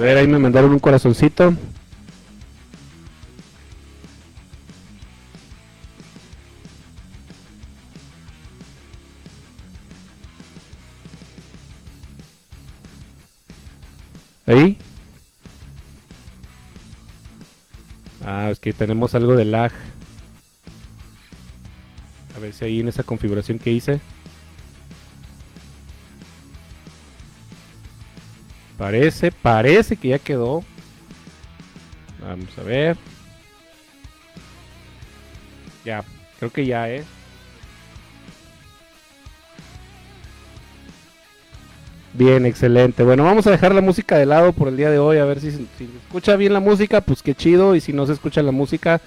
ver, ahí me mandaron un corazoncito. Ahí. Ah, es que tenemos algo de lag. A ver si ahí en esa configuración que hice. Parece, parece que ya quedó. Vamos a ver. Ya, creo que ya, ¿eh? Bien, excelente. Bueno, vamos a dejar la música de lado por el día de hoy. A ver si, si se escucha bien la música, pues qué chido. Y si no se escucha la música,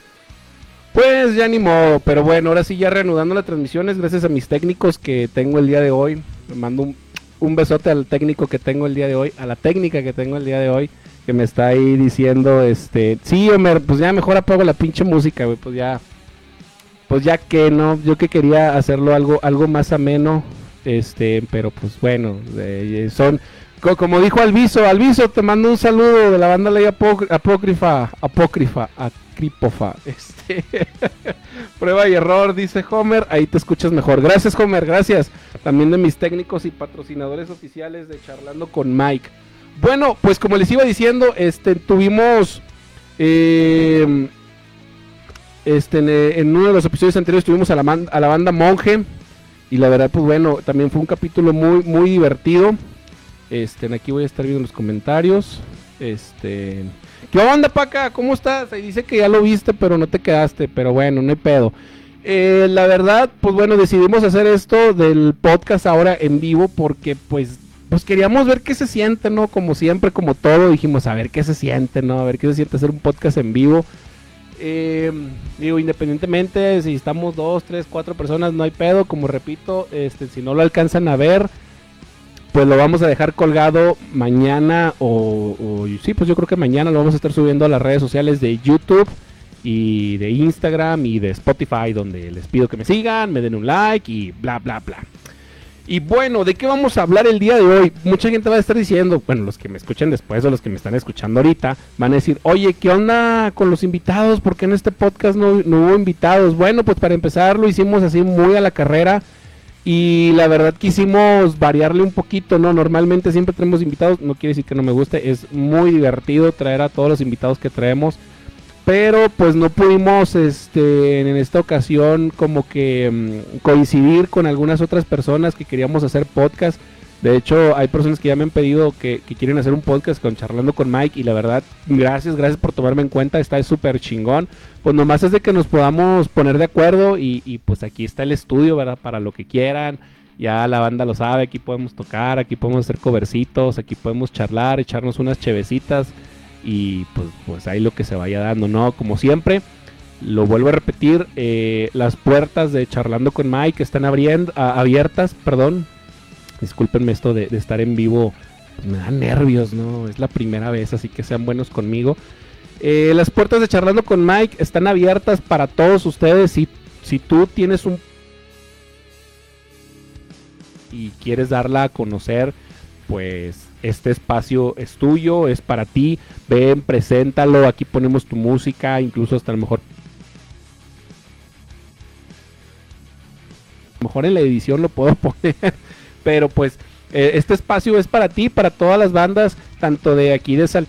pues ya ni modo. Pero bueno, ahora sí, ya reanudando las transmisiones, gracias a mis técnicos que tengo el día de hoy. Me mando un, un besote al técnico que tengo el día de hoy, a la técnica que tengo el día de hoy, que me está ahí diciendo, este, sí, Homer, pues ya mejor apago la pinche música, güey, pues ya, pues ya que no, yo que quería hacerlo algo, algo más ameno, este, pero pues bueno, eh, son, como dijo Alviso, Alviso, te mando un saludo de la banda Ley Apócrifa, Apócrifa, Acripofa, este, prueba y error, dice Homer, ahí te escuchas mejor. Gracias Homer, gracias. También de mis técnicos y patrocinadores oficiales de Charlando con Mike. Bueno, pues como les iba diciendo, este, tuvimos, eh, este, en, uno de los episodios anteriores tuvimos a la, a la banda Monje. Y la verdad, pues bueno, también fue un capítulo muy, muy divertido. Este, aquí voy a estar viendo los comentarios. Este, ¿qué onda, Paca? ¿Cómo estás? Ahí dice que ya lo viste, pero no te quedaste. Pero bueno, no hay pedo. Eh, la verdad, pues bueno, decidimos hacer esto del podcast ahora en vivo porque pues pues queríamos ver qué se siente, ¿no? Como siempre, como todo, dijimos, a ver qué se siente, ¿no? A ver qué se siente hacer un podcast en vivo. Eh, digo, independientemente si estamos dos, tres, cuatro personas, no hay pedo. Como repito, este, si no lo alcanzan a ver, pues lo vamos a dejar colgado mañana o, o sí, pues yo creo que mañana lo vamos a estar subiendo a las redes sociales de YouTube y de Instagram y de Spotify, donde les pido que me sigan, me den un like y bla, bla, bla. Y bueno, ¿de qué vamos a hablar el día de hoy? Mucha gente va a estar diciendo, bueno, los que me escuchen después o los que me están escuchando ahorita, van a decir, oye, ¿qué onda con los invitados? ¿Por qué en este podcast no, no hubo invitados? Bueno, pues para empezar lo hicimos así muy a la carrera. Y la verdad quisimos variarle un poquito, ¿no? Normalmente siempre tenemos invitados, no quiere decir que no me guste, es muy divertido traer a todos los invitados que traemos pero pues no pudimos este en esta ocasión como que mm, coincidir con algunas otras personas que queríamos hacer podcast. De hecho hay personas que ya me han pedido que, quieren hacer un podcast con charlando con Mike y la verdad gracias gracias por tomarme en cuenta está súper chingón. Pues nomás es de que nos podamos poner de acuerdo y, pues aquí está el estudio verdad para lo que quieran. Ya la banda lo sabe aquí podemos tocar aquí podemos hacer covercitos aquí podemos charlar echarnos unas chevecitas y pues, pues ahí lo que se vaya dando, ¿no? Como siempre, lo vuelvo a repetir, eh, las puertas de Charlando con Mike están abriendo, abiertas, perdón. Discúlpenme esto de, estar en vivo, me da nervios, ¿no? Es la primera vez, así que sean buenos conmigo. Eh, las puertas de Charlando con Mike están abiertas para todos ustedes. Si, si tú tienes un... y quieres darla a conocer, pues este espacio es tuyo, es para ti, ven, preséntalo, aquí ponemos tu música, incluso hasta a lo mejor... mejor en la edición lo puedo poner, pero pues eh, este espacio es para ti, para todas las bandas, tanto de aquí de Sal...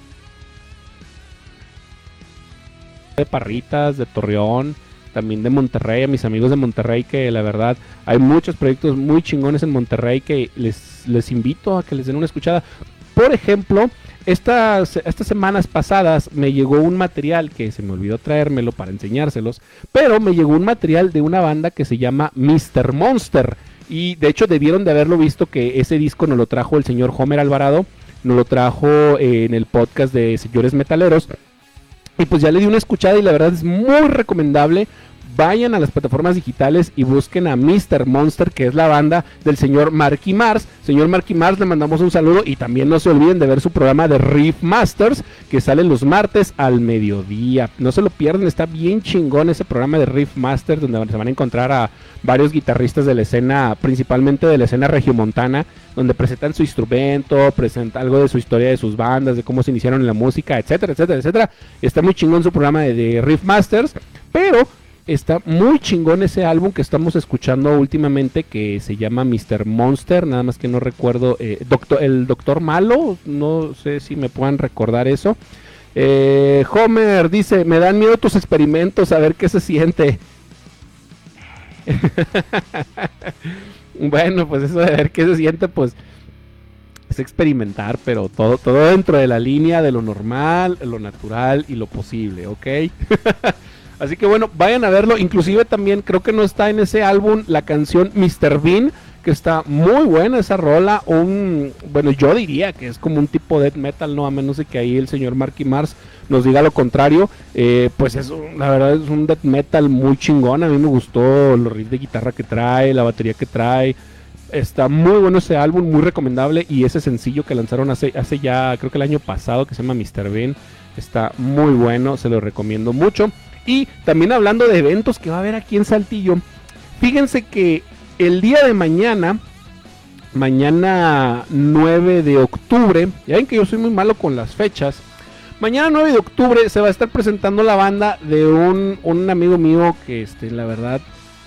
de Parritas, de Torreón, también de Monterrey, a mis amigos de Monterrey, que la verdad hay muchos proyectos muy chingones en Monterrey que les, les invito a que les den una escuchada. Por ejemplo, estas, estas semanas pasadas me llegó un material que se me olvidó traérmelo para enseñárselos, pero me llegó un material de una banda que se llama Mr. Monster. Y de hecho debieron de haberlo visto que ese disco nos lo trajo el señor Homer Alvarado, nos lo trajo en el podcast de Señores Metaleros. Y pues ya le di una escuchada y la verdad es muy recomendable vayan a las plataformas digitales y busquen a Mr. Monster, que es la banda del señor Marky Mars. Señor Marky Mars, le mandamos un saludo y también no se olviden de ver su programa de Riff Masters, que sale los martes al mediodía. No se lo pierdan, está bien chingón ese programa de Riff Masters, donde se van a encontrar a varios guitarristas de la escena, principalmente de la escena regiomontana, donde presentan su instrumento, presentan algo de su historia de sus bandas, de cómo se iniciaron en la música, etcétera, etcétera, etcétera. Está muy chingón su programa de, de Riff Masters, pero está muy chingón ese álbum que estamos escuchando últimamente que se llama Mr. Monster, nada más que no recuerdo, eh, el Doctor Malo, no sé si me puedan recordar eso. Eh, Homer dice, me dan miedo tus experimentos, a ver qué se siente. bueno, pues eso de ver qué se siente, pues es experimentar, pero todo, todo dentro de la línea de lo normal, lo natural y lo posible, ¿ok? Así que bueno, vayan a verlo. Inclusive también creo que no está en ese álbum la canción Mr. Bean, que está muy buena esa rola. Un, bueno, yo diría que es como un tipo de death metal, no a menos de que ahí el señor Marky Mars nos diga lo contrario. Eh, pues es la verdad es un death metal muy chingón. A mí me gustó los riffs de guitarra que trae, la batería que trae. Está muy bueno ese álbum, muy recomendable. Y ese sencillo que lanzaron hace, hace ya, creo que el año pasado, que se llama Mr. Bean, está muy bueno, se lo recomiendo mucho. Y también hablando de eventos que va a haber aquí en Saltillo, fíjense que el día de mañana, mañana 9 de octubre, ya ven que yo soy muy malo con las fechas, mañana 9 de octubre se va a estar presentando la banda de un, un amigo mío que este, la verdad,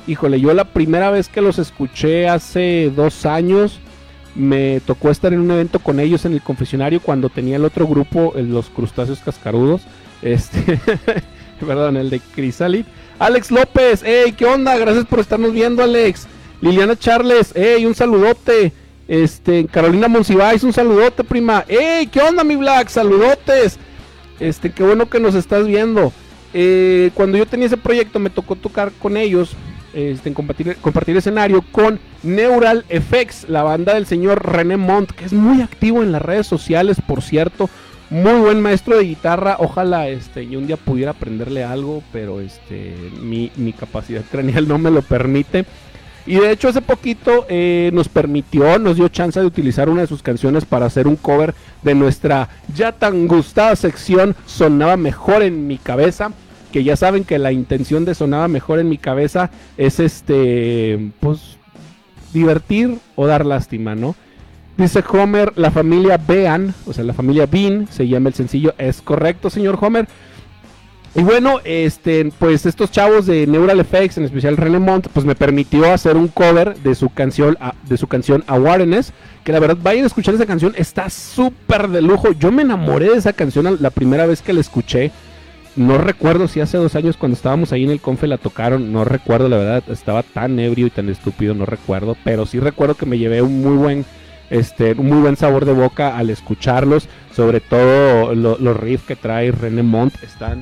híjole, yo la primera vez que los escuché hace dos años, me tocó estar en un evento con ellos en el confesionario cuando tenía el otro grupo, los crustáceos cascarudos. Este, perdón, el de Crisalit. Alex López, hey, ¿qué onda? Gracias por estarnos viendo, Alex. Liliana Charles, hey, un saludote. Este, Carolina Monsiváis, un saludote, prima. Hey, ¿qué onda, mi Black? Saludotes. Este, qué bueno que nos estás viendo. Eh, cuando yo tenía ese proyecto me tocó tocar con ellos, este, compartir, compartir escenario con Neural Effects, la banda del señor René Mont, que es muy activo en las redes sociales, por cierto muy buen maestro de guitarra. Ojalá este, yo un día pudiera aprenderle algo, pero este, mi, capacidad craneal no me lo permite. Y de hecho hace poquito eh, nos permitió, nos dio chance de utilizar una de sus canciones para hacer un cover de nuestra ya tan gustada sección Sonaba mejor en mi cabeza. Que ya saben que la intención de Sonaba mejor en mi cabeza es este, pues divertir o dar lástima, ¿no? Dice Homer, la familia Bean, o sea, la familia Bean, se llama el sencillo. Es correcto, señor Homer. Y bueno, este, pues estos chavos de Neural Effects, en especial René Mont, pues me permitió hacer un cover de su canción, de su canción Awareness, que la verdad vayan a escuchar esa canción, está súper de lujo. Yo me enamoré de esa canción la primera vez que la escuché. No recuerdo si hace dos años cuando estábamos ahí en el Confe la tocaron, no recuerdo la verdad, estaba tan ebrio y tan estúpido, no recuerdo, pero sí recuerdo que me llevé un muy buen este, un muy buen sabor de boca al escucharlos. Sobre todo los riffs que trae René Mont están,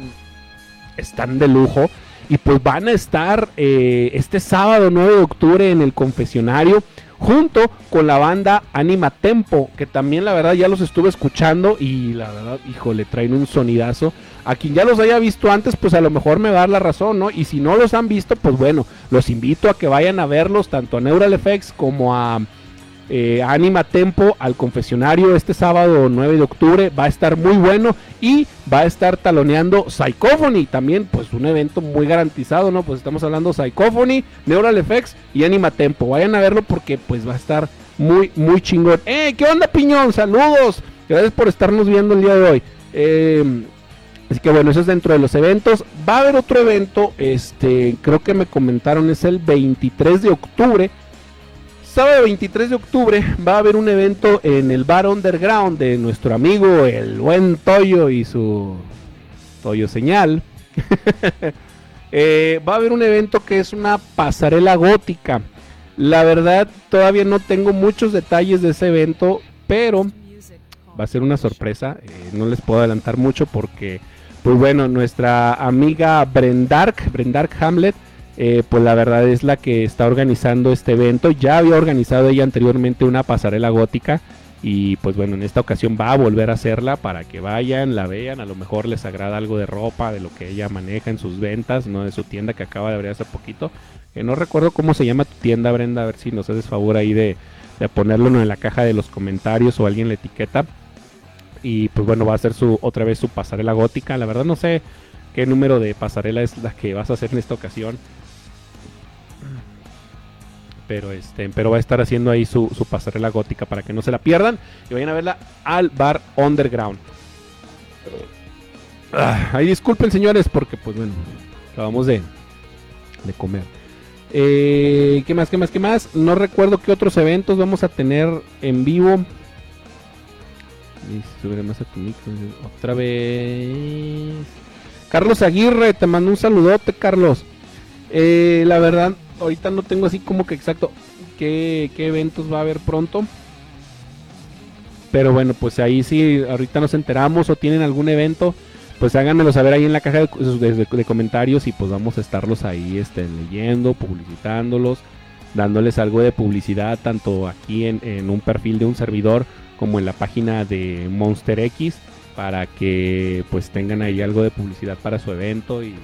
están de lujo. Y pues van a estar eh, este sábado 9 de octubre en el confesionario junto con la banda Anima Tempo, que también la verdad ya los estuve escuchando y la verdad, híjole, traen un sonidazo. A quien ya los haya visto antes, pues a lo mejor me va a dar la razón, ¿no? Y si no los han visto, pues bueno, los invito a que vayan a verlos tanto a Neural Effects como a eh, Anima Tempo al confesionario este sábado 9 de octubre. Va a estar muy bueno y va a estar taloneando Psychophony. También, pues un evento muy garantizado, ¿no? Pues estamos hablando Psychophony, Neural Effects y Anima Tempo. Vayan a verlo porque pues va a estar muy, muy chingón. ¡Eh! ¿Qué onda, Piñón? Saludos. Gracias por estarnos viendo el día de hoy. Em, así que bueno, eso es dentro de los eventos. Va a haber otro evento, este, creo que me comentaron, es el 23 de octubre sábado 23 de octubre va a haber un evento en el bar underground de nuestro amigo el buen Toyo y su Toyo señal. Eh, va a haber un evento que es una pasarela gótica. La verdad todavía no tengo muchos detalles de ese evento, pero va a ser una sorpresa. Eh, no les puedo adelantar mucho porque, pues bueno, nuestra amiga Brendark, Brendark Hamlet, eh, pues la verdad es la que está organizando este evento. Ya había organizado ella anteriormente una pasarela gótica Y pues bueno, en esta ocasión va a volver a hacerla para que vayan, la vean, a lo mejor les agrada algo de ropa, de lo que ella maneja en sus ventas, no de su tienda que acaba de abrir hace poquito. Que no recuerdo cómo se llama tu tienda, Brenda, a ver si nos haces favor ahí de, de ponerlo en la caja de los comentarios o alguien la etiqueta. Y pues bueno, va a ser su otra vez su pasarela gótica. La verdad no sé qué número de pasarela es la que vas a hacer en esta ocasión pero este pero va a estar haciendo ahí su, pasarela gótica para que no se la pierdan y vayan a verla al bar underground ah, ahí disculpen señores porque pues bueno acabamos de, de comer eh, ¿Qué más? ¿Qué más? ¿Qué más? No recuerdo qué otros eventos vamos a tener en vivo. Otra vez. Carlos Aguirre, te mando un saludote, Carlos. Eh, la verdad, ahorita no tengo así como que exacto qué, eventos va a haber pronto. Pero bueno, pues ahí sí, ahorita nos enteramos o tienen algún evento, pues háganmelo saber ahí en la caja de, comentarios y pues vamos a estarlos ahí este, leyendo, publicitándolos, dándoles algo de publicidad tanto aquí en, en un perfil de un servidor como en la página de Monster X para que pues tengan ahí algo de publicidad para su evento y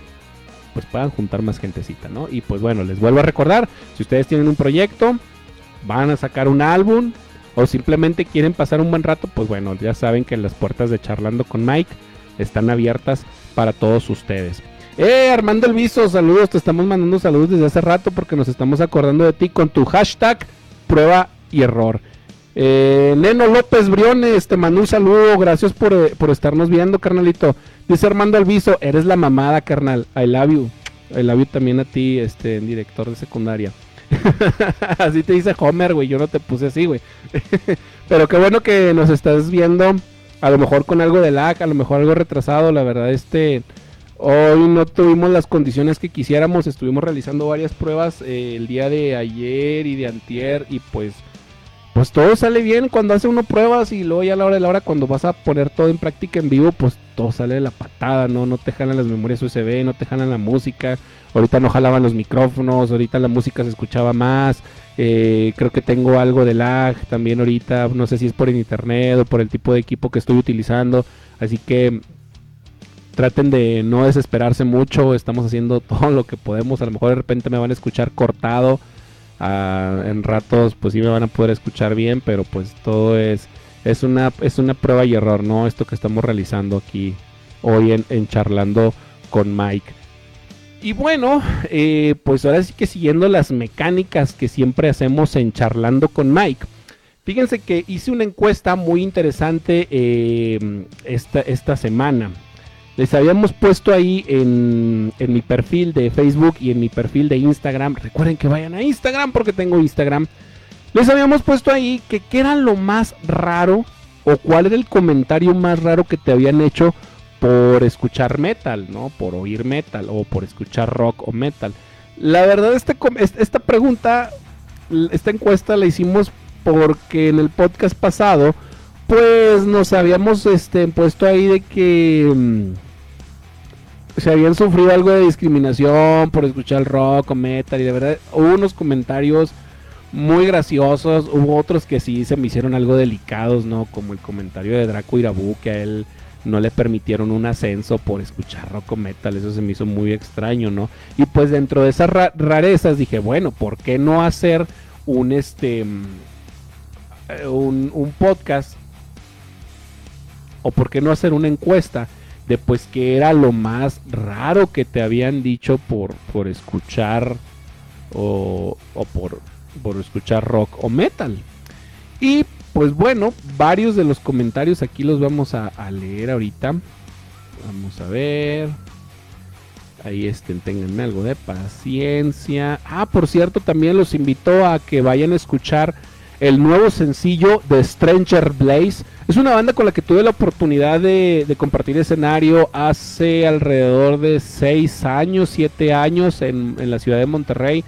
pues puedan juntar más gentecita, ¿no? Y pues bueno, les vuelvo a recordar, si ustedes tienen un proyecto, van a sacar un álbum o simplemente quieren pasar un buen rato, pues bueno, ya saben que las puertas de Charlando con Mike están abiertas para todos ustedes. Eh, Armando Elviso, saludos, te estamos mandando saludos desde hace rato porque nos estamos acordando de ti con tu hashtag prueba y error. Eh, Neno López Briones, te mando un saludo, gracias por, eh, por estarnos viendo, carnalito. Dice Armando Alviso, eres la mamada, carnal. I love you. I love you también a ti, este, director de secundaria. así te dice Homer, güey. Yo no te puse así, güey. Pero qué bueno que nos estás viendo. A lo mejor con algo de lag, a lo mejor algo retrasado. La verdad, este. Hoy no tuvimos las condiciones que quisiéramos. Estuvimos realizando varias pruebas eh, el día de ayer y de antier. Y pues pues todo sale bien cuando hace uno pruebas y luego ya a la hora de la hora cuando vas a poner todo en práctica en vivo, pues todo sale de la patada, ¿no? No te jalan las memorias USB, no te jalan la música, ahorita no jalaban los micrófonos, ahorita la música se escuchaba más, eh, creo que tengo algo de lag también ahorita, no sé si es por el internet o por el tipo de equipo que estoy utilizando, así que traten de no desesperarse mucho, estamos haciendo todo lo que podemos, a lo mejor de repente me van a escuchar cortado en ratos pues sí me van a poder escuchar bien, pero pues todo es, es, una, es una prueba y error, ¿no? Esto que estamos realizando aquí hoy en, charlando con Mike. Y bueno, eh, pues ahora sí que siguiendo las mecánicas que siempre hacemos en charlando con Mike. Fíjense que hice una encuesta muy interesante eh, esta, esta semana. Les habíamos puesto ahí en, mi perfil de Facebook y en mi perfil de Instagram. Recuerden que vayan a Instagram porque tengo Instagram. Les habíamos puesto ahí que qué era lo más raro o cuál era el comentario más raro que te habían hecho por escuchar metal, ¿no? Por oír metal o por escuchar rock o metal. La verdad, este, esta pregunta, esta encuesta la hicimos porque en el podcast pasado pues nos habíamos este, puesto ahí de que mm, se habían sufrido algo de discriminación por escuchar rock o metal y de verdad hubo unos comentarios muy graciosos, hubo otros que sí se me hicieron algo delicados, ¿no? Como el comentario de Draco Irabu que a él no le permitieron un ascenso por escuchar rock o metal, eso se me hizo muy extraño, ¿no? Y pues dentro de esas rarezas dije, bueno, ¿por qué no hacer un este mm, un, un podcast o por qué no hacer una encuesta de pues que era lo más raro que te habían dicho por, por escuchar o, o por, por escuchar rock o metal. Y pues bueno, varios de los comentarios aquí los vamos a, leer ahorita. Vamos a ver. Ahí estén, tenganme algo de paciencia. Ah, por cierto, también los invito a que vayan a escuchar el nuevo sencillo de Stranger Blaze. Es una banda con la que tuve la oportunidad de, compartir escenario hace alrededor de 6 años, 7 años en, la ciudad de Monterrey.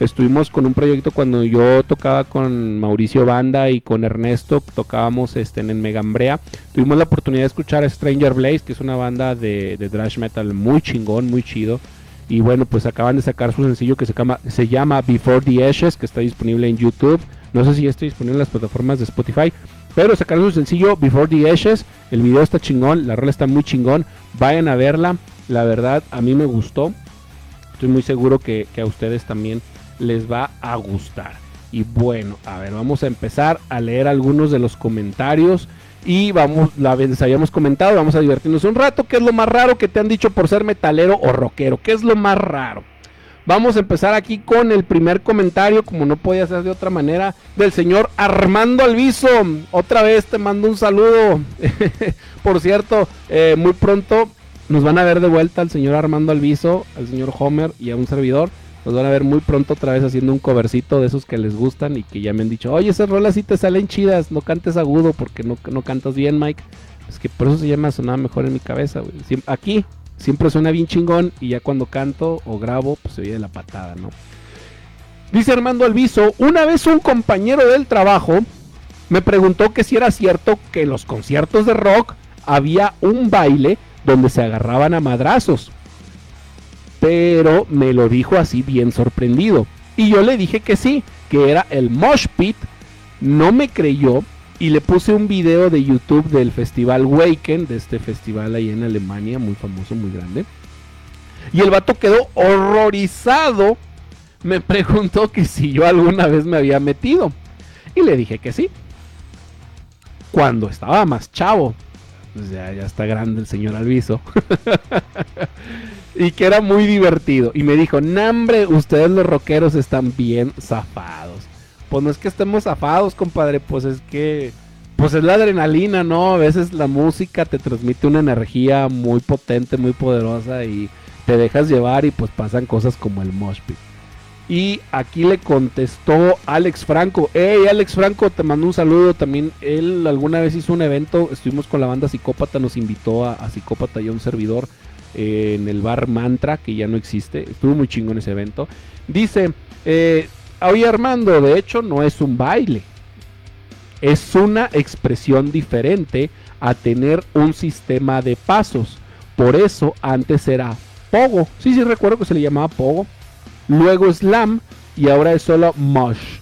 Estuvimos con un proyecto cuando yo tocaba con Mauricio Banda y con Ernesto, tocábamos este, en Megambrea. Tuvimos la oportunidad de escuchar a Stranger Blaze, que es una banda de, de thrash metal muy chingón, muy chido. Y bueno, pues acaban de sacar su sencillo que se llama, se llama Before the Ashes, que está disponible en YouTube. No sé si ya está disponible en las plataformas de Spotify. Pero sacaron su sencillo Before the Ashes. El video está chingón, la rola está muy chingón. Vayan a verla. La verdad, a mí me gustó. Estoy muy seguro que, a ustedes también les va a gustar. Y bueno, a ver, vamos a empezar a leer algunos de los comentarios. Y vamos, la vez habíamos comentado, vamos a divertirnos un rato. ¿Qué es lo más raro que te han dicho por ser metalero o rockero? ¿Qué es lo más raro? Vamos a empezar aquí con el primer comentario, como no podía ser de otra manera, del señor Armando Alviso. Otra vez te mando un saludo. Por cierto, eh, muy pronto nos van a ver de vuelta al señor Armando Alviso, al señor Homer y a un servidor. Nos van a ver muy pronto otra vez haciendo un covercito de esos que les gustan y que ya me han dicho, oye, esas rolas sí te salen chidas, no cantes agudo porque no, no cantas bien, Mike. Es que por eso se llama Sonaba Mejor en mi cabeza, Aquí, siempre suena bien chingón y ya cuando canto o grabo, pues se oye la patada, ¿no? Dice Armando Alviso, una vez un compañero del trabajo me preguntó que si era cierto que en los conciertos de rock había un baile donde se agarraban a madrazos. Pero me lo dijo así bien sorprendido. Y yo le dije que sí, que era el Mosh Pit. No me creyó y le puse un video de YouTube del festival Waken, de este festival ahí en Alemania, muy famoso, muy grande. Y el vato quedó horrorizado. Me preguntó que si yo alguna vez me había metido. Y le dije que sí. Cuando estaba más chavo. Pues ya, ya está grande el señor Alviso. y que era muy divertido. Y me dijo, Nambre, ustedes los rockeros están bien zafados pues no es que estemos zafados, compadre, pues es que, pues es la adrenalina, ¿no? A veces la música te transmite una energía muy potente, muy poderosa y te dejas llevar y pues pasan cosas como el mosh Y aquí le contestó Alex Franco. Hey, Alex Franco, te mando un saludo. También él alguna vez hizo un evento. Estuvimos con la banda Psicópata. Nos invitó a, Psicópata y a un servidor eh, en el bar Mantra, que ya no existe. Estuvo muy chingón ese evento. Dice: eh, Oye Armando, de hecho no es un baile. Es una expresión diferente a tener un sistema de pasos. Por eso antes era Pogo. Sí, sí recuerdo que se le llamaba Pogo. Luego Slam y ahora es solo Mosh.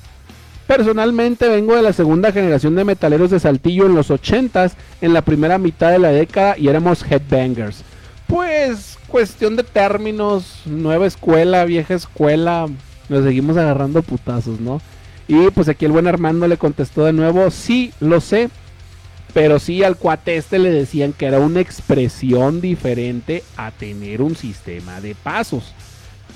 Personalmente vengo de la segunda generación de metaleros de Saltillo en los 80s, en la primera mitad de la década y éramos headbangers. Pues cuestión de términos, nueva escuela, vieja escuela, nos seguimos agarrando putazos, ¿no? Y pues aquí el buen Armando le contestó de nuevo, sí, lo sé, pero sí al cuate este le decían que era una expresión diferente a tener un sistema de pasos.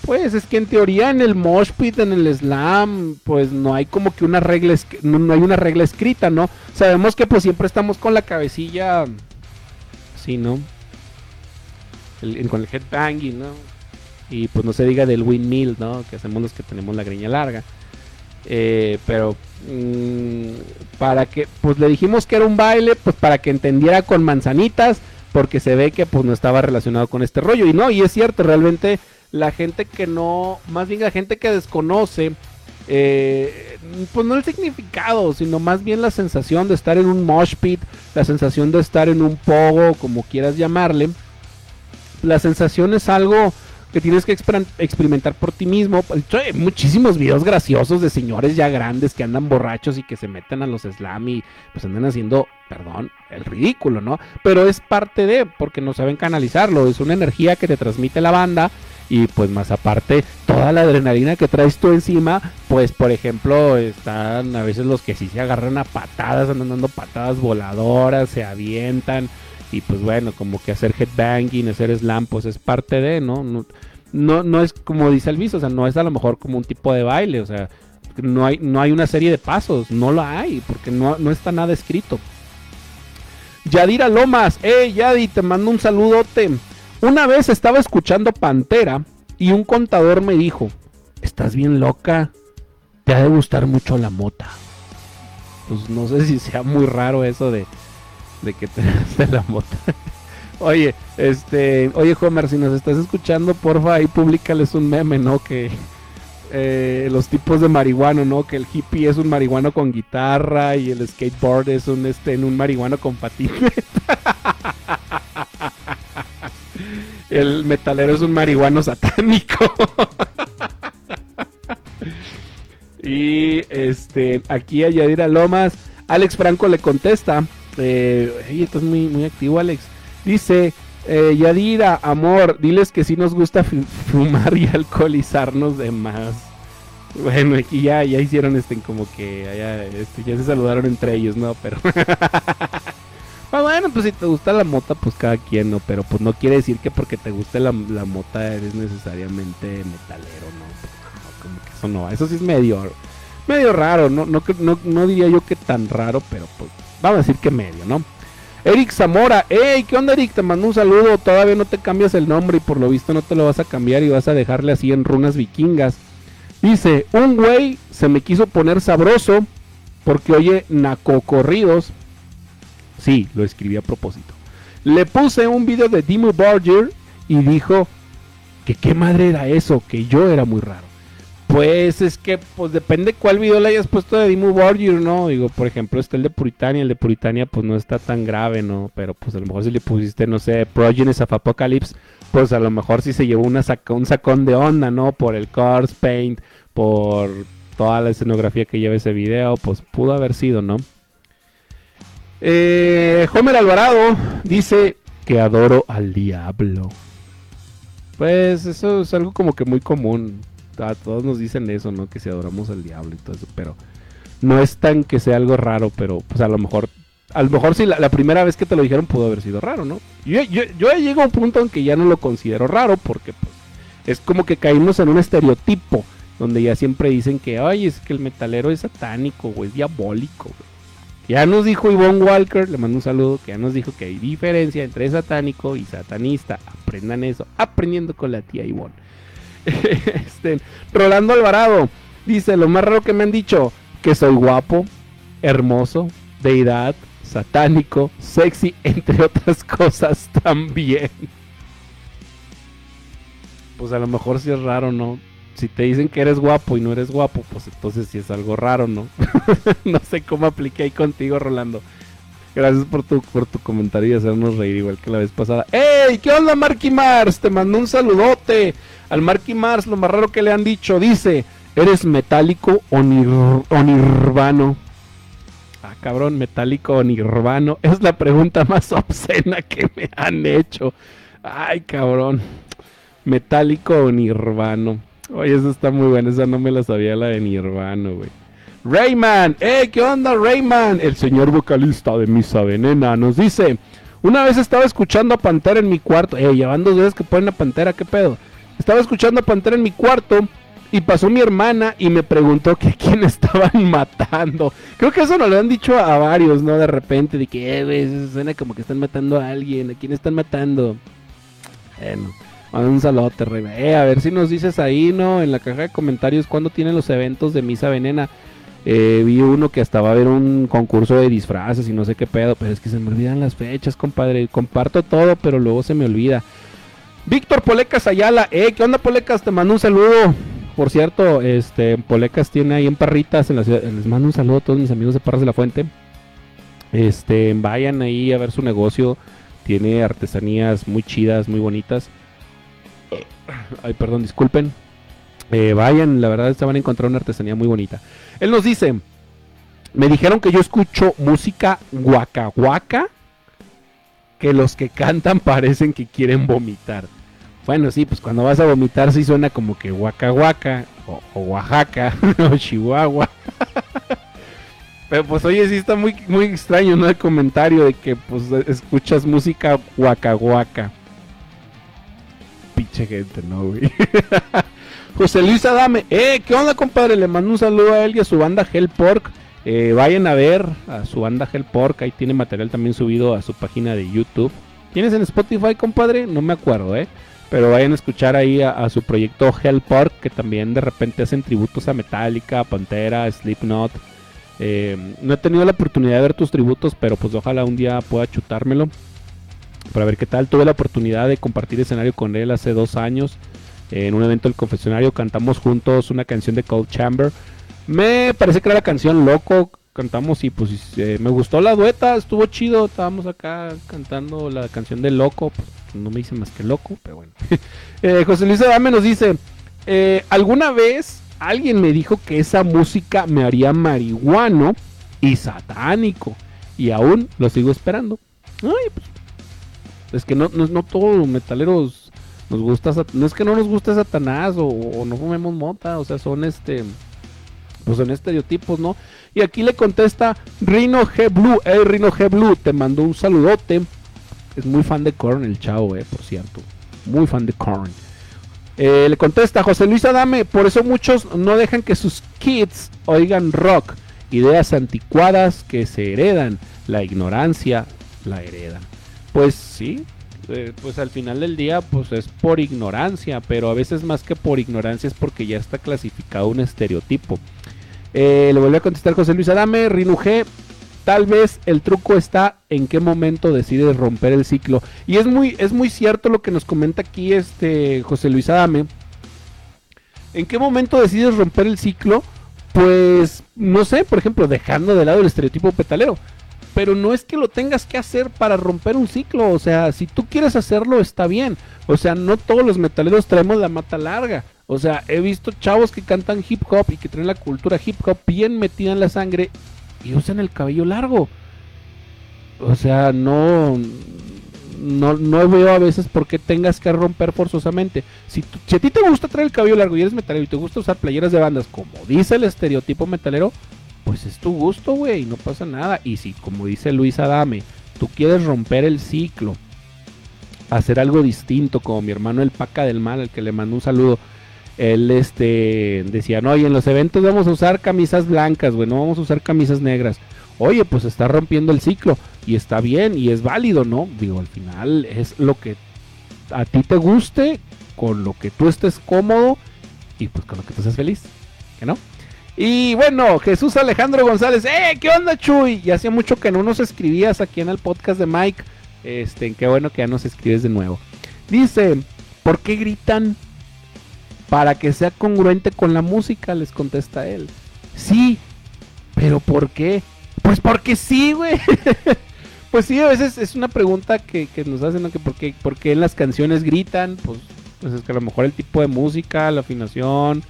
Pues es que en teoría en el mosh pit, en el slam, pues no hay como que una regla, no, hay una regla escrita, ¿no? Sabemos que pues siempre estamos con la cabecilla, sí, ¿no? con el headbanging, ¿no? Y pues no se diga del windmill, ¿no? Que hacemos los que tenemos la greña larga. Eh, pero mm, para que, pues le dijimos que era un baile, pues para que entendiera con manzanitas, porque se ve que pues no estaba relacionado con este rollo. Y no, y es cierto, realmente la gente que no, más bien la gente que desconoce, eh, pues no el significado, sino más bien la sensación de estar en un mosh pit, la sensación de estar en un pogo, como quieras llamarle. La sensación es algo que tienes que experimentar por ti mismo. Hay muchísimos videos graciosos de señores ya grandes que andan borrachos y que se meten a los slam y pues andan haciendo, perdón, el ridículo, ¿no? Pero es parte de, porque no saben canalizarlo, es una energía que te transmite la banda y pues más aparte toda la adrenalina que traes tú encima, pues por ejemplo están a veces los que sí se agarran a patadas, andan dando patadas voladoras, se avientan y pues bueno, como que hacer headbanging, hacer slam, pues es parte de, ¿no? No, no, es como dice el o sea, no es a lo mejor como un tipo de baile, o sea, no hay, no hay una serie de pasos, no lo hay, porque no, no está nada escrito. Yadira Lomas, hey Yadi, te mando un saludote. Una vez estaba escuchando Pantera y un contador me dijo, estás bien loca, te ha de gustar mucho la mota. Pues no sé si sea muy raro eso de, de que te de la mota. oye, este, oye Homer, si nos estás escuchando, porfa, ahí públicales un meme, ¿no? Que eh, los tipos de marihuano, ¿no? Que el hippie es un marihuano con guitarra y el skateboard es un este en un marihuano con patineta. el metalero es un marihuano satánico. y este, aquí a Yadira Lomas Alex Franco le contesta, eh, esto es muy, muy activo Alex, dice, eh, Yadira, amor, diles que sí nos gusta fumar y alcoholizarnos de más. Bueno, aquí ya, ya hicieron este como que ya, este, ya se saludaron entre ellos, ¿no? Pero... Ah, bueno, pues si te gusta la mota, pues cada quien, ¿no? Pero pues no quiere decir que porque te guste la, la mota eres necesariamente metalero, ¿no? Pues, como que eso no, eso sí es medio, medio raro, ¿no? No, no, no diría yo que tan raro, pero pues vamos a decir que medio, ¿no? Eric Zamora, hey, ¿qué onda Eric? Te mando un saludo, todavía no te cambias el nombre y por lo visto no te lo vas a cambiar y vas a dejarle así en runas vikingas. Dice, un güey se me quiso poner sabroso porque oye nacocorridos. Sí, lo escribí a propósito. Le puse un video de Dimo Borger y dijo que qué madre era eso, que yo era muy raro. Pues es que, pues depende cuál video le hayas puesto de Dimmu Borgir, ¿no? Digo, por ejemplo, está el de Puritania, el de Puritania pues no está tan grave, ¿no? Pero pues a lo mejor si le pusiste, no sé, Progenies of Apocalypse, pues a lo mejor sí se llevó una un sacón de onda, ¿no? Por el Cars Paint, por toda la escenografía que lleva ese video, pues pudo haber sido, ¿no? Eh, Homer Alvarado dice que adoro al diablo. Pues eso es algo como que muy común todos nos dicen eso, ¿no? Que si adoramos al diablo y todo eso, pero no es tan que sea algo raro, pero pues a lo mejor, a lo mejor si la, primera vez que te lo dijeron pudo haber sido raro, ¿no? Yo, yo, yo llego a un punto en que ya no lo considero raro porque pues es como que caímos en un estereotipo donde ya siempre dicen que, ay, es que el metalero es satánico o es diabólico, Ya nos dijo Yvonne Walker, le mando un saludo, que ya nos dijo que hay diferencia entre satánico y satanista. Aprendan eso, aprendiendo con la tía Ivonne. este, Rolando Alvarado dice, lo más raro que me han dicho, que soy guapo, hermoso, deidad, satánico, sexy, entre otras cosas también. Pues a lo mejor si es raro, ¿no? Si te dicen que eres guapo y no eres guapo, pues entonces sí es algo raro, ¿no? no sé cómo apliqué ahí contigo, Rolando. Gracias por tu, por tu comentario y hacernos reír igual que la vez pasada. ¡Ey! ¿Qué onda, Marky Mars? Te mando un saludote. Al Marky Mars, lo más raro que le han dicho, dice, ¿eres metálico o, nirvano? Ah, cabrón, metálico o nirvano. Es la pregunta más obscena que me han hecho. Ay, cabrón. Metálico o nirvano. Oye, esa está muy buena. Esa no me la sabía la de nirvano, güey. Rayman, ¡eh! ¿Qué onda, Rayman? El señor vocalista de Misa Venena nos dice: Una vez estaba escuchando a Pantera en mi cuarto. Eh, llevan dos veces que ponen a Pantera, ¿qué pedo? Estaba escuchando a Pantera en mi cuarto y pasó mi hermana y me preguntó que quién estaban matando. Creo que eso nos lo han dicho a, varios, ¿no? De repente, de que, eh, suena como que están matando a alguien. ¿A quién están matando? Bueno, un saludo, Rey. Eh, a ver si nos dices ahí, ¿no? En la caja de comentarios, ¿cuándo tienen los eventos de Misa Venena? Eh, vi uno que hasta va a haber un concurso de disfraces y no sé qué pedo, pero es que se me olvidan las fechas, compadre. Comparto todo, pero luego se me olvida. Víctor Polecas Ayala, eh, ¿qué onda Polecas? Te mando un saludo. Por cierto, este Polecas tiene ahí en Parritas en la ciudad. Les mando un saludo a todos mis amigos de Parras de la Fuente. Este, vayan ahí a ver su negocio. Tiene artesanías muy chidas, muy bonitas. Ay, perdón, disculpen. Eh, vayan, la verdad se van a encontrar una artesanía muy bonita. Él nos dice, me dijeron que yo escucho música guaca que los que cantan parecen que quieren vomitar. Bueno, sí, pues cuando vas a vomitar sí suena como que Waka o, Oaxaca o Chihuahua. Pero pues oye, sí está muy, muy extraño, ¿no? El comentario de que pues escuchas música Waka Waka. Pinche gente, ¿no, güey? José Luis Adame, eh, ¿qué onda, compadre? Le mando un saludo a él y a su banda Hellpork. Eh, vayan a ver a su banda Hellpork, ahí tiene material también subido a su página de YouTube. ¿Tienes en Spotify, compadre? No me acuerdo, ¿eh? Pero vayan a escuchar ahí a, su proyecto Hellpork, que también de repente hacen tributos a Metallica, Pantera, Slipknot. Eh, no he tenido la oportunidad de ver tus tributos, pero pues ojalá un día pueda chutármelo. Para ver qué tal. Tuve la oportunidad de compartir escenario con él hace dos años. En un evento del confesionario cantamos juntos una canción de Cold Chamber. Me parece que era la canción Loco. Cantamos y pues eh, me gustó la dueta, estuvo chido. Estábamos acá cantando la canción de Loco. Pues, no me dice más que Loco, pero bueno. Eh, José Luis Adame nos dice: eh, Alguna vez alguien me dijo que esa música me haría marihuano y satánico. Y aún lo sigo esperando. Ay, pues, es que no, no, no todos los metaleros nos gusta, no es que no nos guste Satanás o, no fumemos mota, o sea, son este, pues son estereotipos, ¿no? Y aquí le contesta Rino G Blue, hey Rino G Blue, te mandó un saludote. Es muy fan de Korn el chavo, eh, por cierto. Muy fan de Korn. Eh, le contesta José Luis Adame, por eso muchos no dejan que sus kids oigan rock. Ideas anticuadas que se heredan. La ignorancia la heredan. Pues sí, eh, pues al final del día pues es por ignorancia, pero a veces más que por ignorancia es porque ya está clasificado un estereotipo. Eh, le volvió a contestar José Luis Adame, Rinuje, tal vez el truco está en qué momento decides romper el ciclo. Y es muy, es muy cierto lo que nos comenta aquí este José Luis Adame. ¿En qué momento decides romper el ciclo? Pues no sé, por ejemplo, dejando de lado el estereotipo petalero pero no es que lo tengas que hacer para romper un ciclo, o sea, si tú quieres hacerlo está bien, o sea, no todos los metaleros traemos la mata larga, o sea, he visto chavos que cantan hip hop y que traen la cultura hip hop bien metida en la sangre y usan el cabello largo, o sea, no, no, no veo a veces por qué tengas que romper forzosamente. Si, si, a ti te gusta traer el cabello largo y eres metalero y te gusta usar playeras de bandas, como dice el estereotipo metalero, pues es tu gusto, güey, no pasa nada. Y si, como dice Luis Adame, tú quieres romper el ciclo, hacer algo distinto, como mi hermano el Paca del Mal, al que le mando un saludo, él este decía, no, y en los eventos vamos a usar camisas blancas, güey, no vamos a usar camisas negras. Oye, pues está rompiendo el ciclo y está bien y es válido, ¿no? Digo, al final es lo que a ti te guste, con lo que tú estés cómodo y pues con lo que tú seas feliz, ¿que no? Y bueno, Jesús Alejandro González, ¡eh! ¿Qué onda, Chuy? Y hacía mucho que no nos escribías aquí en el podcast de Mike. Este, qué bueno que ya nos escribes de nuevo. Dice, ¿por qué gritan? Para que sea congruente con la música, les contesta él. Sí, pero ¿por qué? Pues porque sí, güey. pues sí, a veces es una pregunta que, nos hacen. Que por, qué, por qué las canciones gritan? Pues, pues es que a lo mejor el tipo de música, la afinación,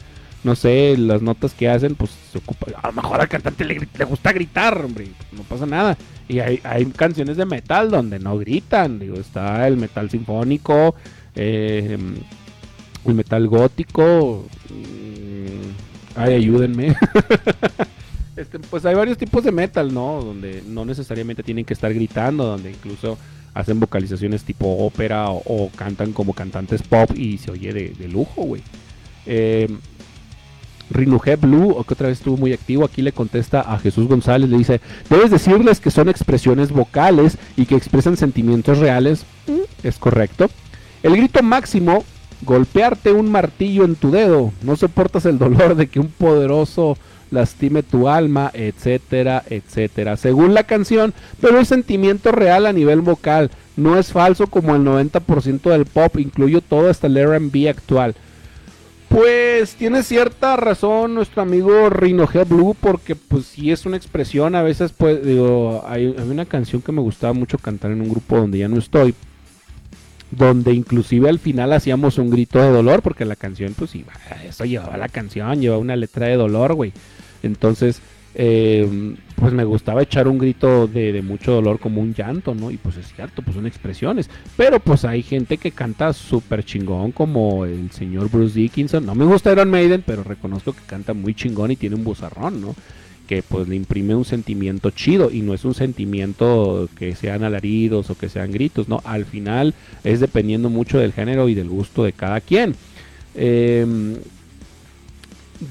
no sé, las notas que hacen, pues se ocupa. A lo mejor al cantante le, gusta gritar, hombre, no pasa nada. Y hay, canciones de metal donde no gritan, digo, está el metal sinfónico, eh, el metal gótico. Mm, ay, ayúdenme. este, pues hay varios tipos de metal, ¿no? Donde no necesariamente tienen que estar gritando, donde incluso hacen vocalizaciones tipo ópera o, cantan como cantantes pop y se oye de, lujo, güey. Eh, Rinuje Blue, que otra vez estuvo muy activo, aquí le contesta a Jesús González, le dice, debes decirles que son expresiones vocales y que expresan sentimientos reales. Mm, es correcto. El grito máximo, golpearte un martillo en tu dedo, no soportas el dolor de que un poderoso lastime tu alma, etcétera, etcétera. Según la canción, pero el sentimiento real a nivel vocal no es falso como el 90% del pop, incluyo todo hasta el RB actual. Pues tiene cierta razón nuestro amigo Rino Blue porque pues sí es una expresión, a veces pues digo, hay, una canción que me gustaba mucho cantar en un grupo donde ya no estoy, donde inclusive al final hacíamos un grito de dolor porque la canción pues iba, eso llevaba la canción, llevaba una letra de dolor, güey. Entonces eh, pues me gustaba echar un grito de, mucho dolor como un llanto, ¿no? Y pues es cierto, pues son expresiones. Pero pues hay gente que canta súper chingón como el señor Bruce Dickinson. No me gusta Iron Maiden, pero reconozco que canta muy chingón y tiene un buzarrón, ¿no? Que pues le imprime un sentimiento chido y no es un sentimiento que sean alaridos o que sean gritos, ¿no? Al final es dependiendo mucho del género y del gusto de cada quien. Eh,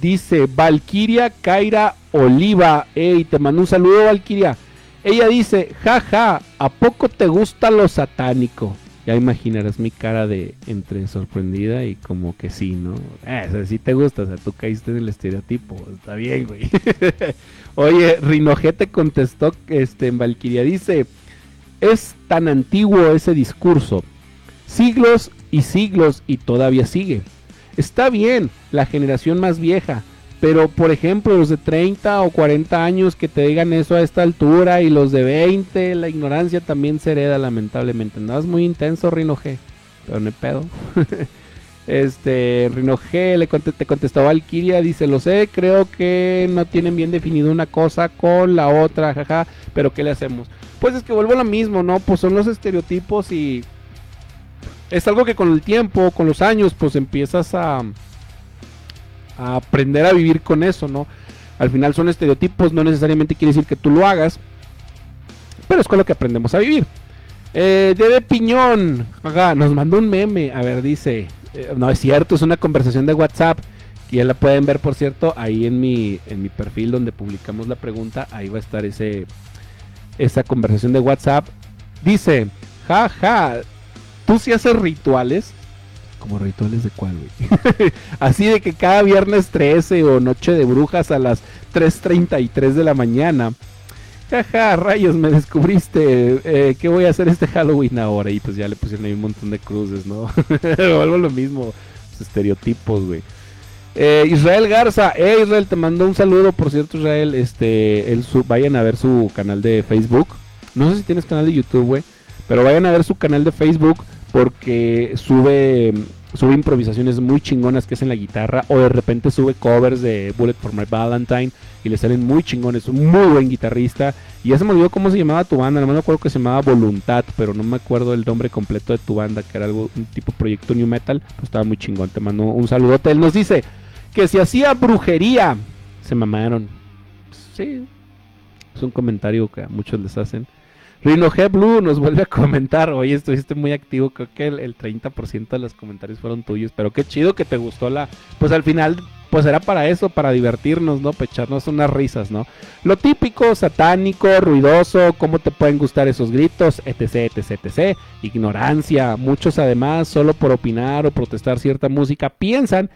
dice Valkiria Kaira Oliva. Ey, te mando un saludo, Valkiria. Ella dice, jaja, ¿a poco te gusta lo satánico? Ya imaginarás mi cara de entre sorprendida y como que sí, ¿no? Eh, sí te gusta, o sea, tú caíste en el estereotipo, está bien, güey. Oye, Rinojete contestó este, en Valkyria, dice, es tan antiguo ese discurso, siglos y siglos y todavía sigue. Está bien, la generación más vieja, pero por ejemplo los de 30 o 40 años que te digan eso a esta altura y los de 20, la ignorancia también se hereda lamentablemente. Andabas muy intenso, Rino G, pero no pedo. Este, Rino G le te contestó Valkyria, dice, lo sé, creo que no tienen bien definido una cosa con la otra, jaja, pero ¿qué le hacemos? Pues es que vuelvo a lo mismo, ¿no? Pues son los estereotipos y es algo que con el tiempo, con los años, pues empiezas a, a aprender a vivir con eso, ¿no? Al final son estereotipos, no necesariamente quiere decir que tú lo hagas, pero es con lo que aprendemos a vivir. Eh, Debe Piñón, nos mandó un meme, a ver, dice, eh, no es cierto, es una conversación de WhatsApp, que ya la pueden ver, por cierto, ahí en mi, en mi perfil donde publicamos la pregunta, ahí va a estar ese, esa conversación de WhatsApp. Dice, jaja, ja, ¿tú sí haces rituales? Como rituales de cuál, güey. Así de que cada viernes 13 o noche de brujas a las 3.33 de la mañana. Jaja, rayos, me descubriste. Eh, ¿Qué voy a hacer este Halloween ahora? Y pues ya le pusieron ahí un montón de cruces, ¿no? o algo lo mismo. estereotipos, güey. Eh, Israel Garza, eh Israel, te mando un saludo, por cierto Israel, este, vayan a ver su canal de Facebook, no sé si tienes canal de YouTube, güey, pero vayan a ver su canal de Facebook porque sube sube improvisaciones muy chingonas que es en la guitarra o de repente sube covers de Bullet for My Valentine y le salen muy chingones, un muy buen guitarrista y ya se me olvidó cómo se llamaba tu banda, no me acuerdo que se llamaba Voluntad, pero no me acuerdo el nombre completo de tu banda, que era algo un tipo proyecto new metal, pues estaba muy chingón, te mando un saludote, él nos dice que si hacía brujería, se mamaron. Sí, es un comentario que a muchos les hacen. Rino G Blue nos vuelve a comentar, oye, estuviste muy activo, creo que el, 30% de los comentarios fueron tuyos, pero qué chido que te gustó la... Pues al final, pues era para eso, para divertirnos, ¿no? Pecharnos unas risas, ¿no? Lo típico, satánico, ruidoso, cómo te pueden gustar esos gritos, etc, etc, etc. Ignorancia, muchos además, solo por opinar o protestar cierta música, piensan